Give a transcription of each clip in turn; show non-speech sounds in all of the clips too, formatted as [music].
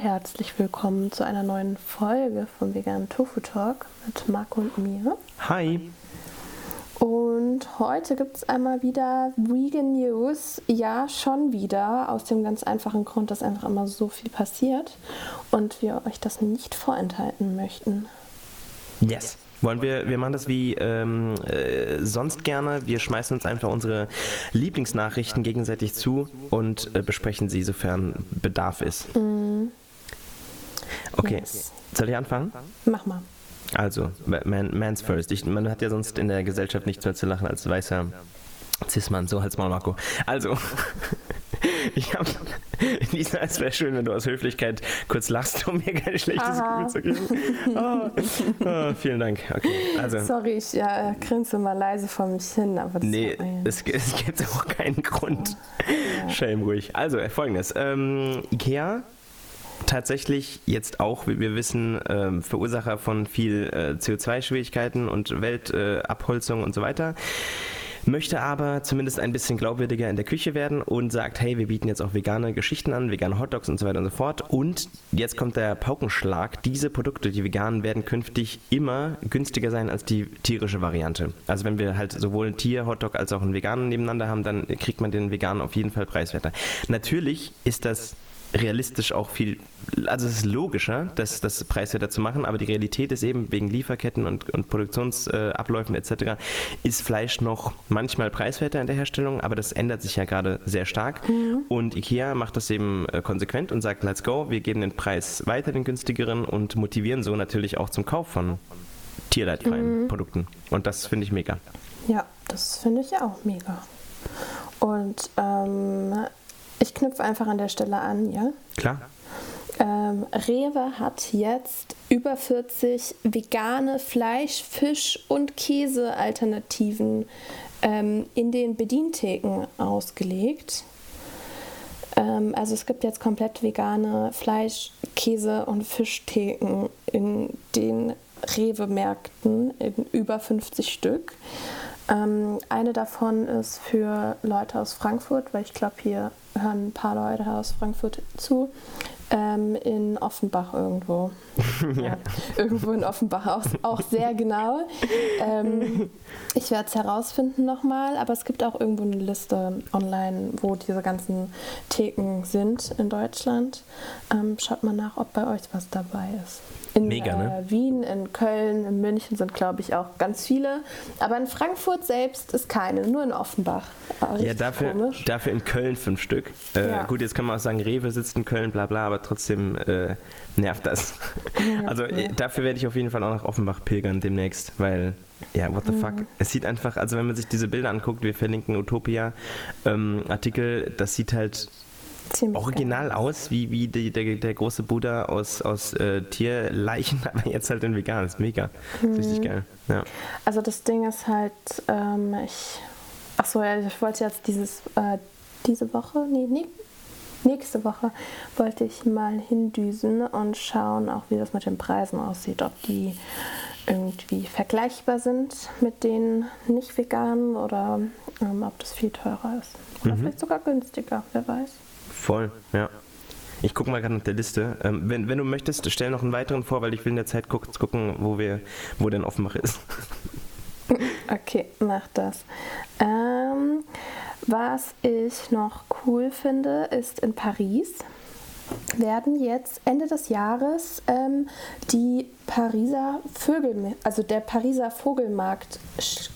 herzlich willkommen zu einer neuen Folge von Vegan Tofu Talk mit Marco und mir. Hi. Und heute gibt es einmal wieder Vegan News. Ja, schon wieder. Aus dem ganz einfachen Grund, dass einfach immer so viel passiert und wir euch das nicht vorenthalten möchten. Yes. Wollen wir, wir machen das wie ähm, äh, sonst gerne. Wir schmeißen uns einfach unsere Lieblingsnachrichten gegenseitig zu und äh, besprechen sie, sofern Bedarf ist. Mm. Okay, yes. soll ich anfangen? Mach mal. Also, man, Man's First. Ich, man hat ja sonst in der Gesellschaft nichts mehr zu lachen als weißer Cis-Mann. So halt's mal, Marco. Also, [laughs] ich habe, [laughs] Lisa, es wäre schön, wenn du aus Höflichkeit kurz lachst, um mir kein schlechtes Aha. Gefühl zu geben. [laughs] Oh, oh, vielen Dank. Okay, also. Sorry, ich ja, grinse mal leise vor mich hin. Aber das nee, es, es, gibt auch keinen Grund. Ja. Shame ruhig. Also, folgendes. Ähm, Ikea tatsächlich jetzt auch, wie wir wissen, äh, Verursacher von viel äh, CO2-Schwierigkeiten und Weltabholzung und so weiter möchte aber zumindest ein bisschen glaubwürdiger in der Küche werden und sagt, hey, wir bieten jetzt auch vegane Geschichten an, vegane Hotdogs und so weiter und so fort. Und jetzt kommt der Paukenschlag. Diese Produkte, die veganen, werden künftig immer günstiger sein als die tierische Variante. Also wenn wir halt sowohl ein Tier-Hotdog als auch einen veganen nebeneinander haben, dann kriegt man den veganen auf jeden Fall preiswerter. Natürlich ist das realistisch auch viel, also es ist logischer, das, das preiswerter zu machen, aber die Realität ist eben wegen Lieferketten und, und Produktionsabläufen etc. ist Fleisch noch manchmal preiswerter in der Herstellung, aber das ändert sich ja gerade sehr stark mhm. und Ikea macht das eben äh, konsequent und sagt, let's go, wir geben den Preis weiter, den günstigeren und motivieren so natürlich auch zum Kauf von tierleidfreien mhm. Produkten und das finde ich mega. Ja, das finde ich auch mega. Und ähm, ich knüpfe einfach an der Stelle an, ja? Klar. Ähm, Rewe hat jetzt über 40 vegane Fleisch-, Fisch- und Käsealternativen ähm, in den Bedientheken ausgelegt. Ähm, also es gibt jetzt komplett vegane Fleisch-, Käse- und Fischtheken in den Rewe-Märkten in über 50 Stück. Ähm, eine davon ist für Leute aus Frankfurt, weil ich glaube, hier hören ein paar Leute aus Frankfurt zu. Ähm, in Offenbach irgendwo. [laughs] ja. ja. Irgendwo in Offenbach auch, auch sehr genau. Ähm, ich werde es herausfinden nochmal, aber es gibt auch irgendwo eine Liste online, wo diese ganzen Theken sind in Deutschland. Ähm, schaut mal nach, ob bei euch was dabei ist. In Mega, ne? äh, Wien, in Köln, in München sind, glaube ich, auch ganz viele. Aber in Frankfurt selbst ist keine, nur in Offenbach. ja, dafür, dafür in Köln fünf Stück. Äh, ja. Gut, jetzt kann man auch sagen, Rewe sitzt in Köln, bla bla, aber trotzdem äh, nervt das. Ja, also ja. dafür werde ich auf jeden Fall auch nach Offenbach pilgern demnächst, weil ja, what the fuck. Mhm. Es sieht einfach, also wenn man sich diese Bilder anguckt, wir verlinken Utopia-Artikel, ähm, das sieht halt Ziemlich original geil. aus, wie, wie die, der, der große Buddha aus, aus äh, Tierleichen, [laughs] aber jetzt halt in vegan. Das ist mega. Mhm. Richtig geil. Ja. Also das Ding ist halt, ähm, ich. Achso, ja, ich wollte jetzt dieses, äh, diese Woche, nee, nee, nächste Woche wollte ich mal hindüsen und schauen auch, wie das mit den Preisen aussieht, ob die irgendwie vergleichbar sind mit den nicht veganen oder ähm, ob das viel teurer ist. Oder mhm. vielleicht sogar günstiger, wer weiß. Voll, ja. Ich gucke mal gerade nach der Liste. Ähm, wenn, wenn du möchtest, stell noch einen weiteren vor, weil ich will in der Zeit guck, gucken, wo wir, wo denn Offenbach ist. [laughs] Okay, mach das. Ähm, was ich noch cool finde, ist in Paris werden jetzt Ende des Jahres ähm, die Pariser Vögel, also der Pariser Vogelmarkt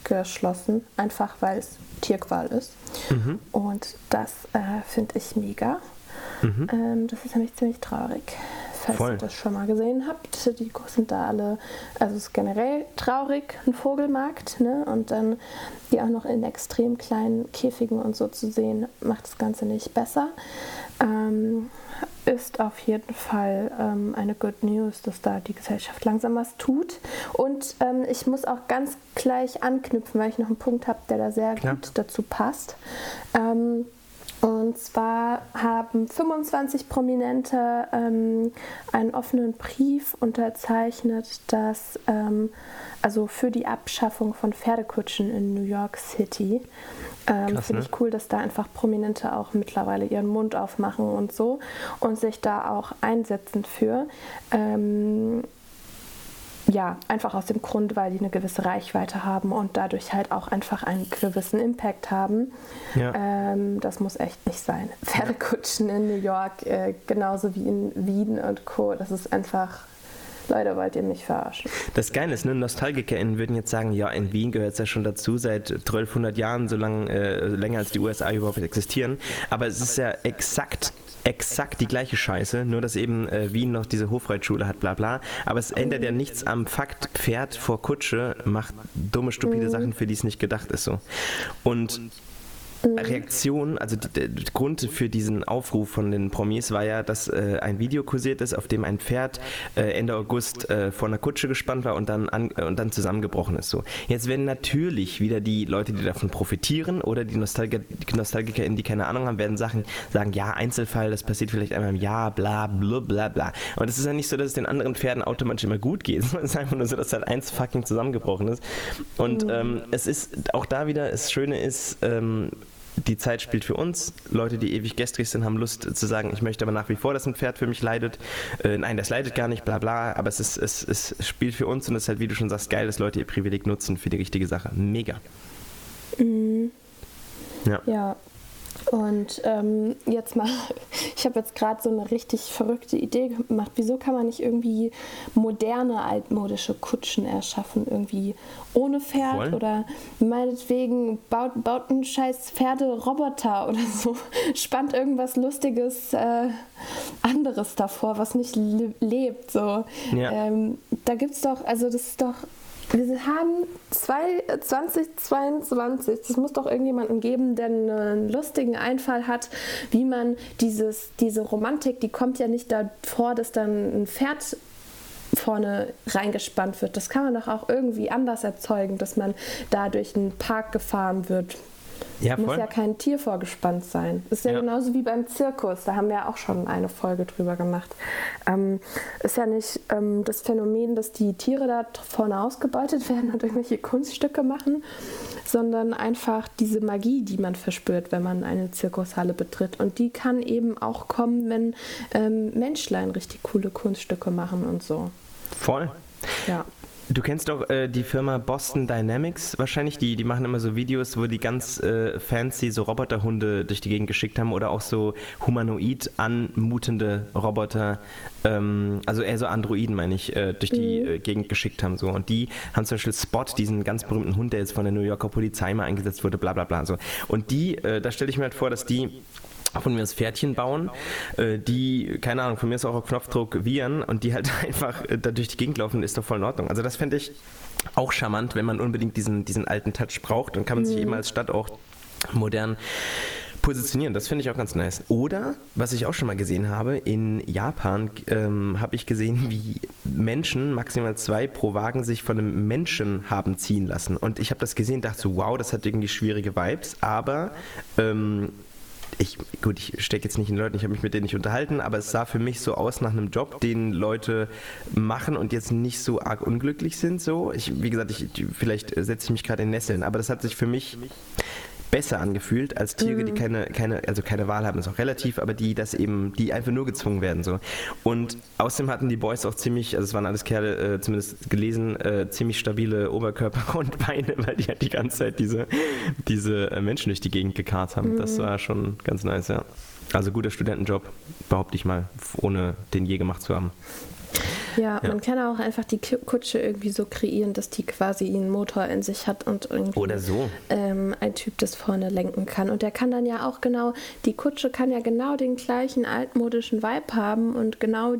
geschlossen, einfach weil es Tierqual ist. Mhm. Und das äh, finde ich mega. Mhm. Ähm, das ist nämlich ziemlich traurig. Falls Voll. ihr das schon mal gesehen habt, die sind da alle, also es ist generell traurig, ein Vogelmarkt, ne? Und dann die auch noch in extrem kleinen Käfigen und so zu sehen, macht das Ganze nicht besser. Ähm, ist auf jeden Fall ähm, eine Good News, dass da die Gesellschaft langsam was tut. Und ähm, ich muss auch ganz gleich anknüpfen, weil ich noch einen Punkt habe, der da sehr Klar. gut dazu passt. Ähm, Und zwar haben 25 Prominente ähm, einen offenen Brief unterzeichnet, dass ähm, also für die Abschaffung von Pferdekutschen in New York City. Ähm, Finde ne? ich cool, dass da einfach Prominente auch mittlerweile ihren Mund aufmachen und so und sich da auch einsetzen für. Ähm, ja, einfach aus dem Grund, weil die eine gewisse Reichweite haben und dadurch halt auch einfach einen gewissen Impact haben. Ja. Ähm, das muss echt nicht sein. [laughs] Pferdekutschen in New York, äh, genauso wie in Wien und Co., das ist einfach Leider wollt ihr mich verarschen. Das Geile ist, ne, NostalgikerInnen würden jetzt sagen, ja, in Wien gehört es ja schon dazu, seit 1200 Jahren, so lange, äh, länger als die USA überhaupt existieren. Aber es ist ja exakt exakt die gleiche Scheiße, nur dass eben äh, Wien noch diese Hofreitschule hat, bla bla. Aber es ändert ja nichts am Fakt, Pferd vor Kutsche macht dumme, stupide mhm. Sachen, für die es nicht gedacht ist so. Und. Reaktion, also der Grund für diesen Aufruf von den Promis war ja, dass äh, ein Video kursiert ist, auf dem ein Pferd äh, Ende August äh, vor einer Kutsche gespannt war und dann, an, äh, und dann zusammengebrochen ist. So. Jetzt werden natürlich wieder die Leute, die davon profitieren oder die, Nostalgiker, die NostalgikerInnen, die keine Ahnung haben, werden Sachen sagen, ja, Einzelfall, das passiert vielleicht einmal im Jahr, bla, bla, bla, bla. Und es ist ja nicht so, dass es den anderen Pferden automatisch immer gut geht, [laughs] sondern es ist einfach nur so, dass halt eins fucking zusammengebrochen ist. Und mhm. ähm, es ist auch da wieder, das Schöne ist, ähm, die Zeit spielt für uns. Leute, die ewig gestrig sind, haben Lust zu sagen, ich möchte aber nach wie vor, dass ein Pferd für mich leidet. Äh, nein, das leidet gar nicht, bla bla. Aber es, ist, es, es spielt für uns und es ist halt, wie du schon sagst, geil, dass Leute ihr Privileg nutzen für die richtige Sache. Mega. Mhm. Ja. ja. Und ähm, jetzt mal, [laughs] ich habe jetzt gerade so eine richtig verrückte Idee gemacht. Wieso kann man nicht irgendwie moderne, altmodische Kutschen erschaffen? Irgendwie ohne Pferd Voll. oder meinetwegen baut, baut ein scheiß Pferderoboter oder [laughs] so. Spannt irgendwas Lustiges äh, anderes davor, was nicht lebt. So. Ja. Ähm, da gibt es doch, also das ist doch wir haben 2022, das muss doch irgendjemanden geben, der einen lustigen Einfall hat, wie man dieses, diese Romantik, die kommt ja nicht davor, dass dann ein Pferd vorne reingespannt wird. Das kann man doch auch irgendwie anders erzeugen, dass man da durch einen Park gefahren wird. Ja, Muss ja kein Tier vorgespannt sein. Das ist ja, ja, genauso wie beim Zirkus. Da haben wir ja auch schon eine Folge drüber gemacht. Ähm, ist ja nicht ähm, das Phänomen, dass die Tiere da vorne ausgebeutet [laughs] werden und irgendwelche Kunststücke machen, sondern einfach diese Magie, die man verspürt, wenn man eine Zirkushalle betritt. Und die kann eben auch kommen, wenn ähm, Menschlein richtig coole Kunststücke machen und so. Voll. Ja. Du kennst doch äh, die Firma Boston Dynamics wahrscheinlich, die, die machen immer so Videos, wo die ganz äh, fancy so Roboterhunde durch die Gegend geschickt haben oder auch so humanoid anmutende Roboter, ähm, also eher so Androiden meine ich, äh, durch die mhm. Äh, Gegend geschickt haben. So. Und die haben zum Beispiel Spot, diesen ganz berühmten Hund, der jetzt von der New Yorker Polizei mal eingesetzt wurde, bla bla bla. So. Und die, äh, da stelle ich mir halt vor, dass die von mir das Pferdchen bauen, äh, die, keine Ahnung, von mir ist auch auf Knopfdruck Viren und die halt [laughs] einfach äh, da durch die Gegend laufen, ist doch voll in Ordnung. Also das fände ich auch charmant, wenn man unbedingt diesen, diesen alten Touch braucht, dann kann man sich mhm. eben als Stadt auch modern positionieren. Das finde ich auch ganz nice. Oder, was ich auch schon mal gesehen habe, in Japan ähm, habe ich gesehen, wie Menschen, maximal zwei pro Wagen, sich von einem Menschen haben ziehen lassen. Und ich habe das gesehen dachte so, wow, das hat irgendwie schwierige Vibes, aber ähm, ich, gut, ich stecke jetzt nicht in Leuten, ich habe mich mit denen nicht unterhalten, aber es sah für mich so aus nach einem Job, den Leute machen und jetzt nicht so arg unglücklich sind. So, ich, wie gesagt, ich, vielleicht setze ich mich gerade in Nesseln, aber das hat sich für mich besser angefühlt als Tiere, mhm. die keine, keine, also keine Wahl haben, ist auch relativ, aber die das eben, die einfach nur gezwungen werden. So. Und außerdem hatten die Boys auch ziemlich, also es waren alles Kerle, äh, zumindest gelesen, äh, ziemlich stabile Oberkörper [laughs] und Beine, weil die halt die ganze Zeit diese, diese äh, Menschen durch die Gegend gekarrt haben. Mhm. Das war schon ganz nice, ja. Also guter Studentenjob, behaupte ich mal, ohne den je gemacht zu haben. Ja, ja, man kann auch einfach die Kutsche irgendwie so kreieren, dass die quasi einen Motor in sich hat und irgendwie Oder so. Ähm, ein Typ das vorne lenken kann. Und der kann dann ja auch genau, die Kutsche kann ja genau den gleichen altmodischen Vibe haben und genau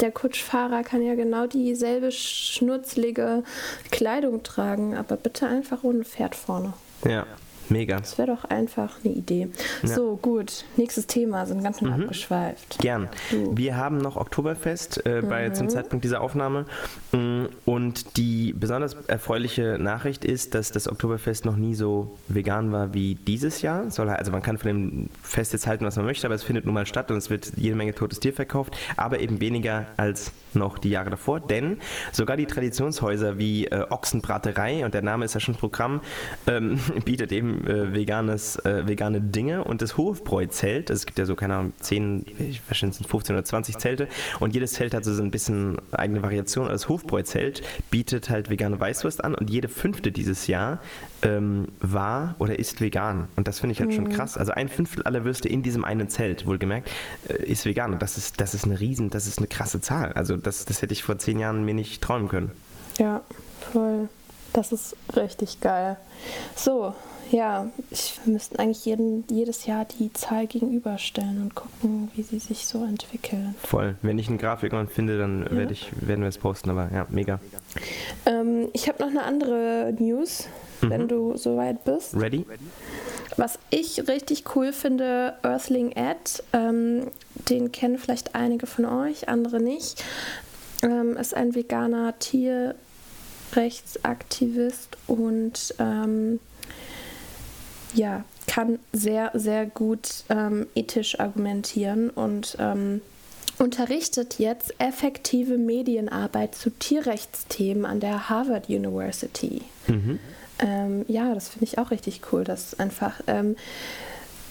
der Kutschfahrer kann ja genau dieselbe schnurzlige Kleidung tragen, aber bitte einfach ohne Pferd vorne. Ja, Mega. Das wäre doch einfach eine Idee. Ja. So, gut. Nächstes Thema, sind ganz schön mhm. abgeschweift. Gern. Du. Wir haben noch Oktoberfest äh, bei, mhm. zum Zeitpunkt dieser Aufnahme. Mm, und die besonders erfreuliche Nachricht ist, dass das Oktoberfest noch nie so vegan war wie dieses Jahr. Also man kann von dem Fest jetzt halten, was man möchte, aber es findet nun mal statt und es wird jede Menge totes Tier verkauft, aber eben weniger als noch die Jahre davor. Denn sogar die Traditionshäuser wie äh, Ochsenbraterei, und der Name ist ja schon Programm, ähm, [laughs] bietet eben äh, veganes, äh, vegane Dinge und das Hofbräu-Zelt, es gibt ja so, keine Ahnung, 10, ich wahrscheinlich sind 15 oder 20 Zelte und jedes Zelt hat so ein bisschen eigene Variation. Das Hofbräu-Zelt bietet halt vegane Weißwurst an und jede fünfte dieses Jahr ähm, war oder ist vegan. Und das finde ich halt mhm. schon krass. Also ein Fünftel aller Würste in diesem einen Zelt, wohlgemerkt, äh, ist vegan. Und das ist, das ist eine riesen, das ist eine krasse Zahl. Also das, das hätte ich vor zehn Jahren mir nicht träumen können. Ja, voll. Das ist richtig geil. So, ja, ich, wir müssten eigentlich jeden, jedes Jahr die Zahl gegenüberstellen und gucken, wie sie sich so entwickeln. Voll. Wenn ich einen Grafikon finde, dann ja. werd ich, werden wir es posten, aber ja, mega. Ähm, ich habe noch eine andere News, mhm. wenn du soweit bist. Ready? Was ich richtig cool finde, Earthling Ed, ähm, den kennen vielleicht einige von euch, andere nicht, ähm, ist ein veganer Tierrechtsaktivist und ähm, ja, kann sehr, sehr gut ähm, ethisch argumentieren und ähm, unterrichtet jetzt effektive Medienarbeit zu Tierrechtsthemen an der Harvard University. Mhm. Ähm, ja, das finde ich auch richtig cool, dass einfach ähm,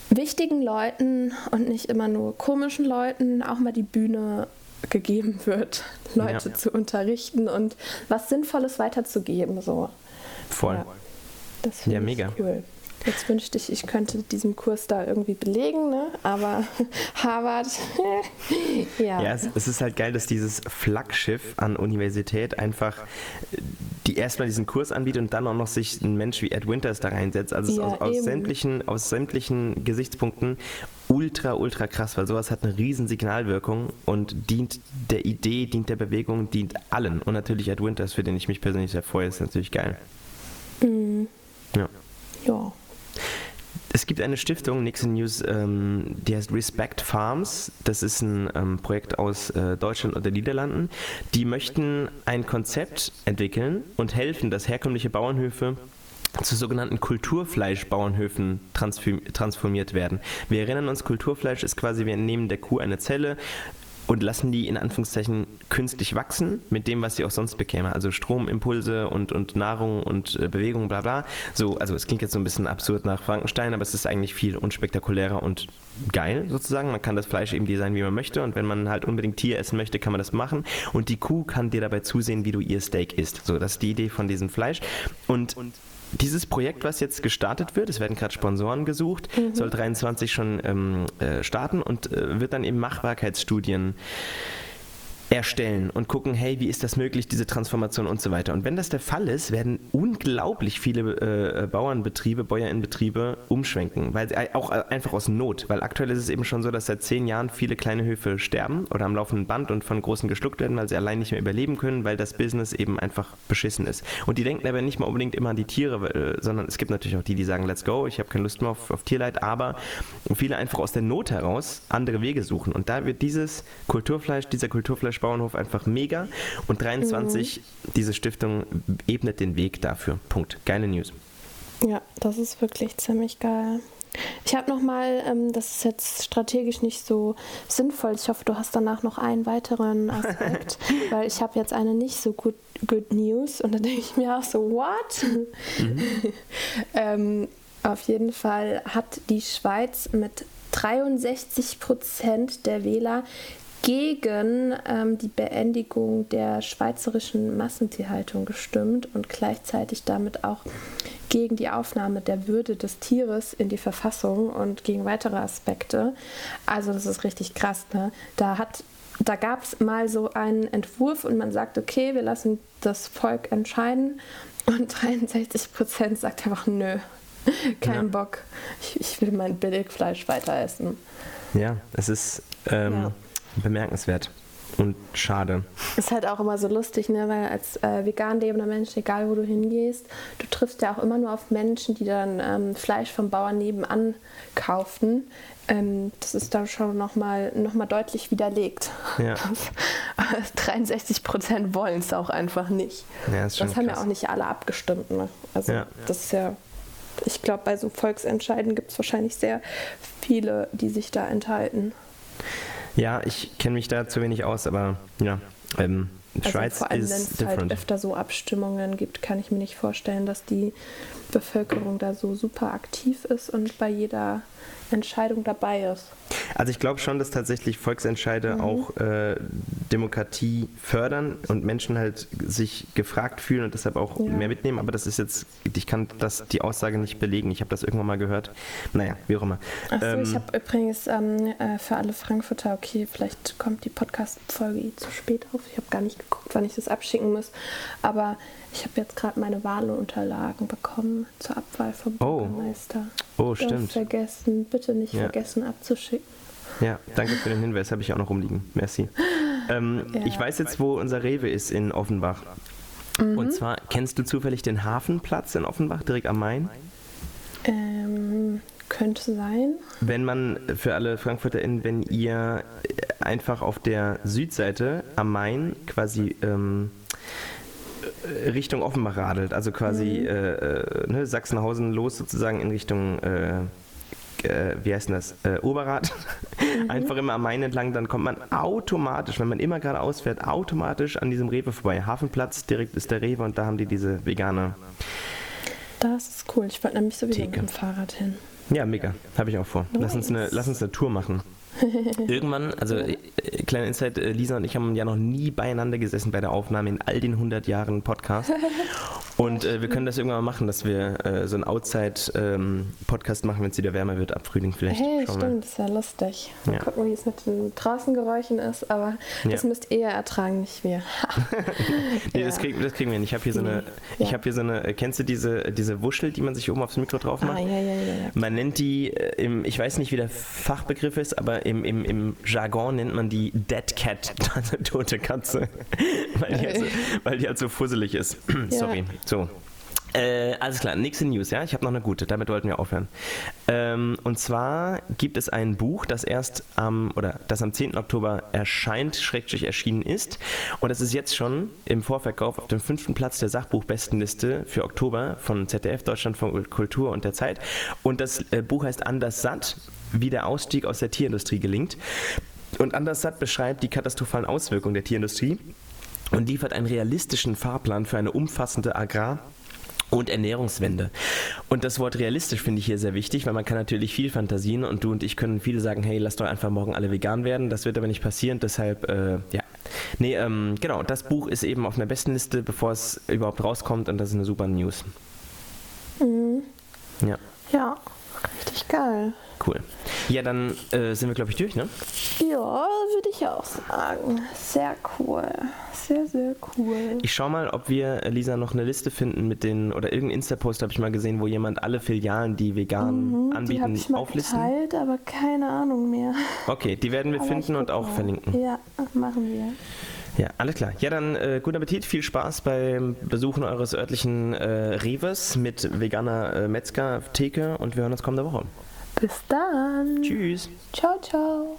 wichtigen Leuten und nicht immer nur komischen Leuten auch mal die Bühne gegeben wird, Leute ja. zu unterrichten und was Sinnvolles weiterzugeben. So. Voll. Ja, das finde ja, ich mega. cool. Jetzt wünschte ich, ich könnte diesen Kurs da irgendwie belegen, ne? aber [laughs] Harvard, [laughs] ja. Ja, es, es, ist halt geil, dass dieses Flaggschiff an Universität einfach die erstmal diesen Kurs anbietet und dann auch noch sich ein Mensch wie Ed Winters da reinsetzt. Also ja, aus, aus, sämtlichen, aus sämtlichen Gesichtspunkten ultra, ultra krass, weil sowas hat eine riesen Signalwirkung und dient der Idee, dient der Bewegung, dient allen. Und natürlich Ed Winters, für den ich mich persönlich sehr freue, ist natürlich geil. Mhm. Ja. Ja. Es gibt eine Stiftung, Nixon News, ähm, die heißt Respect Farms. Das ist ein ähm, Projekt aus äh, Deutschland und den Niederlanden. Die möchten ein Konzept entwickeln und helfen, dass herkömmliche Bauernhöfe zu sogenannten Kulturfleischbauernhöfen transformiert werden. Wir erinnern uns, Kulturfleisch ist quasi, wir nehmen der Kuh eine Zelle, und lassen die in Anführungszeichen künstlich wachsen mit dem, was sie auch sonst bekäme. Also Stromimpulse und, und Nahrung und äh, Bewegung, bla bla. So, also es klingt jetzt so ein bisschen absurd nach Frankenstein, aber es ist eigentlich viel unspektakulärer und geil sozusagen. Man kann das Fleisch eben designen, wie man möchte und wenn man halt unbedingt Tier essen möchte, kann man das machen und die Kuh kann dir dabei zusehen, wie du ihr Steak isst. So, das ist die Idee von diesem Fleisch und, und dieses Projekt, was jetzt gestartet wird, es werden gerade Sponsoren gesucht, mhm. soll 23 schon ähm, äh, starten und äh, wird dann eben Machbarkeitsstudien erstellen und gucken, hey, wie ist das möglich, diese Transformation und so weiter. Und wenn das der Fall ist, werden unglaublich viele äh, Bauernbetriebe, Bäuerinnenbetriebe umschwenken, weil äh, auch äh, einfach aus Not, weil aktuell ist es eben schon so, dass seit zehn Jahren viele kleine Höfe sterben oder am laufenden Band und von großen geschluckt werden, weil sie allein nicht mehr überleben können, weil das Business eben einfach beschissen ist. Und die denken aber nicht mal unbedingt immer an die Tiere, äh, sondern es gibt natürlich auch die, die sagen, let's go, ich habe keine Lust mehr auf, auf Tierleid, aber viele einfach aus der Not heraus andere Wege suchen. Und da wird dieses Kulturfleisch, dieser Kulturfleisch Bauernhof einfach mega. Und 23, mhm. diese Stiftung ebnet den Weg dafür. Punkt. Geile News. Ja, das ist wirklich ziemlich geil. Ich habe noch mal, ähm, das ist jetzt strategisch nicht so sinnvoll. Ich hoffe, du hast danach noch einen weiteren [laughs] Aspekt, weil ich habe jetzt eine nicht so gut good News und da denke ich mir auch so, what? Mhm. [laughs] ähm, auf jeden Fall hat die Schweiz mit 63 Prozent der Wähler gegen ähm, die Beendigung der schweizerischen Massentierhaltung gestimmt und gleichzeitig damit auch gegen die Aufnahme der Würde des Tieres in die Verfassung und gegen weitere Aspekte. Also das ist richtig krass. Ne? Da hat da gab es mal so einen Entwurf und man sagt, okay, wir lassen das Volk entscheiden. Und [laughs] 63 Prozent sagt einfach, nö, [laughs] kein ja. Bock. Ich, ich, will mein Billigfleisch weiter essen. Ja, es ist ähm, ja bemerkenswert. und schade. Ist halt auch immer so lustig, ne? weil als äh, vegan lebender Mensch, egal wo du hingehst, du triffst ja auch immer nur auf Menschen, die dann ähm, Fleisch vom Bauern nebenan kaufen. Ähm, das ist dann schon nochmal noch mal deutlich widerlegt. Ja. [laughs] Das, 63 Prozent wollen es auch einfach nicht. Ja, das, das haben ja auch nicht alle abgestimmt. Ne? Also ja. das ist ja, ich glaube, bei so Volksentscheiden gibt es wahrscheinlich sehr viele, die sich da enthalten. Ja, ich kenne mich da zu wenig aus, aber ja. Ähm, also Schweiz vor allem, wenn es halt öfter so Abstimmungen gibt, kann ich mir nicht vorstellen, dass die Bevölkerung da so super aktiv ist und bei jeder Entscheidung dabei ist. Also ich glaube schon, dass tatsächlich Volksentscheide mhm. auch äh, Demokratie fördern und Menschen halt sich gefragt fühlen und deshalb auch ja. mehr mitnehmen. Aber das ist jetzt, ich kann das die Aussage nicht belegen. Ich habe das irgendwann mal gehört. Naja, wie auch immer. Achso, ähm, ich habe übrigens ähm, äh, für alle Frankfurter, okay, vielleicht kommt die Podcast-Folge eh zu spät auf. Ich habe gar nicht geguckt, wann ich das abschicken muss. Aber ich habe jetzt gerade meine Wahlunterlagen bekommen zur Abwahl vom oh. Bürgermeister. Oh, stimmt. vergessen, bitte nicht ja. vergessen abzuschicken. Ja, danke für den Hinweis, habe ich auch noch rumliegen. Merci. [laughs] Ähm, ja. Ich weiß jetzt, wo unser Rewe ist in Offenbach. Mhm. Und zwar, kennst du zufällig den Hafenplatz in Offenbach, direkt am Main? Ähm, könnte sein. Wenn man, für alle FrankfurterInnen, wenn ihr einfach auf der Südseite am Main quasi ähm, äh, Richtung Offenbach radelt, also quasi mhm. äh, äh, ne, Sachsenhausen los sozusagen in Richtung, äh, äh wie heißt denn das, äh, Oberrad, mhm. [laughs] einfach immer am Main entlang, dann kommt man automatisch, wenn man immer geradeaus fährt, automatisch an diesem Rewe vorbei. Hafenplatz, direkt ist der Rewe und da haben die diese vegane Das ist cool, ich wollte nämlich sowieso Theke. mit dem Fahrrad hin. Ja, mega, habe ich auch vor. Nice. Lass, uns eine, lass uns eine Tour machen. [laughs] Irgendwann, also äh, kleiner Insight, äh, Lisa und ich haben ja noch nie beieinander gesessen bei der Aufnahme in all den 100 Jahren Podcast. [laughs] Und äh, wir können das irgendwann mal machen, dass wir äh, so einen Outside-Podcast ähm, machen, wenn es wieder wärmer wird, ab Frühling vielleicht. Hey, Schauen stimmt, das ist ja lustig. Mal ja. gucken, wie es mit den Draußengeräuschen ist, aber ja. das müsst ihr ertragen, nicht wir. [laughs] nee, ja. das, krieg, das, kriegen wir nicht. Ich habe hier so eine, ich habe hier so eine, kennst du diese, diese Wuschel, die man sich oben aufs Mikro drauf macht? Ah, ja, ja, ja, Man nennt die, äh, im, ich weiß nicht, wie der Fachbegriff ist, aber im, im, im Jargon nennt man die Dead Cat, [laughs] tote Katze, [laughs] weil, die halt so, weil die halt so fusselig ist. [clears throat] Sorry. So. Äh, alles klar, nächste News, ja. Ich habe noch eine gute, damit wollten wir aufhören. Ähm, und zwar gibt es ein Buch, das erst am oder das am 10. Oktober erscheint, schrägstrich erschienen ist. Und es ist jetzt schon im Vorverkauf auf dem fünften Platz der Sachbuchbestenliste für Oktober von ZDF, Deutschland von Kultur und der Zeit. Und das äh, Buch heißt Anders satt, wie der Ausstieg aus der Tierindustrie gelingt. Und Anders satt beschreibt die katastrophalen Auswirkungen der Tierindustrie und liefert einen realistischen Fahrplan für eine umfassende Agrar- und Ernährungswende. Und das Wort realistisch finde ich hier sehr wichtig, weil man kann natürlich viel Fantasien und du und ich können viele sagen, hey, lass doch einfach morgen alle vegan werden. Das wird aber nicht passieren, deshalb, äh, ja. Nee, ähm, genau, das Buch ist eben auf einer Bestenliste, bevor es überhaupt rauskommt und das ist eine super News. Mhm. Ja. Ja, richtig geil. Cool. Ja, dann äh, sind wir, glaube ich, durch, ne? Ja, würde ich auch sagen. Sehr cool. Sehr, sehr cool. Ich schau mal, ob wir, äh, Lisa, noch eine Liste finden mit den, oder irgendeinen Insta-Post habe ich mal gesehen, wo jemand alle Filialen, die vegan mhm, anbieten, die ich mal auflisten. Geteilt, aber keine Ahnung mehr. Okay, die werden wir aber finden und auch mal. verlinken. Ja, machen wir. Ja, alles klar. Ja, dann äh, guten Appetit, viel Spaß beim Besuchen eures örtlichen äh, Reves mit veganer äh, Metzger-Theke und wir hören uns kommende Woche. Bis dann. Tschüss. Ciao, ciao.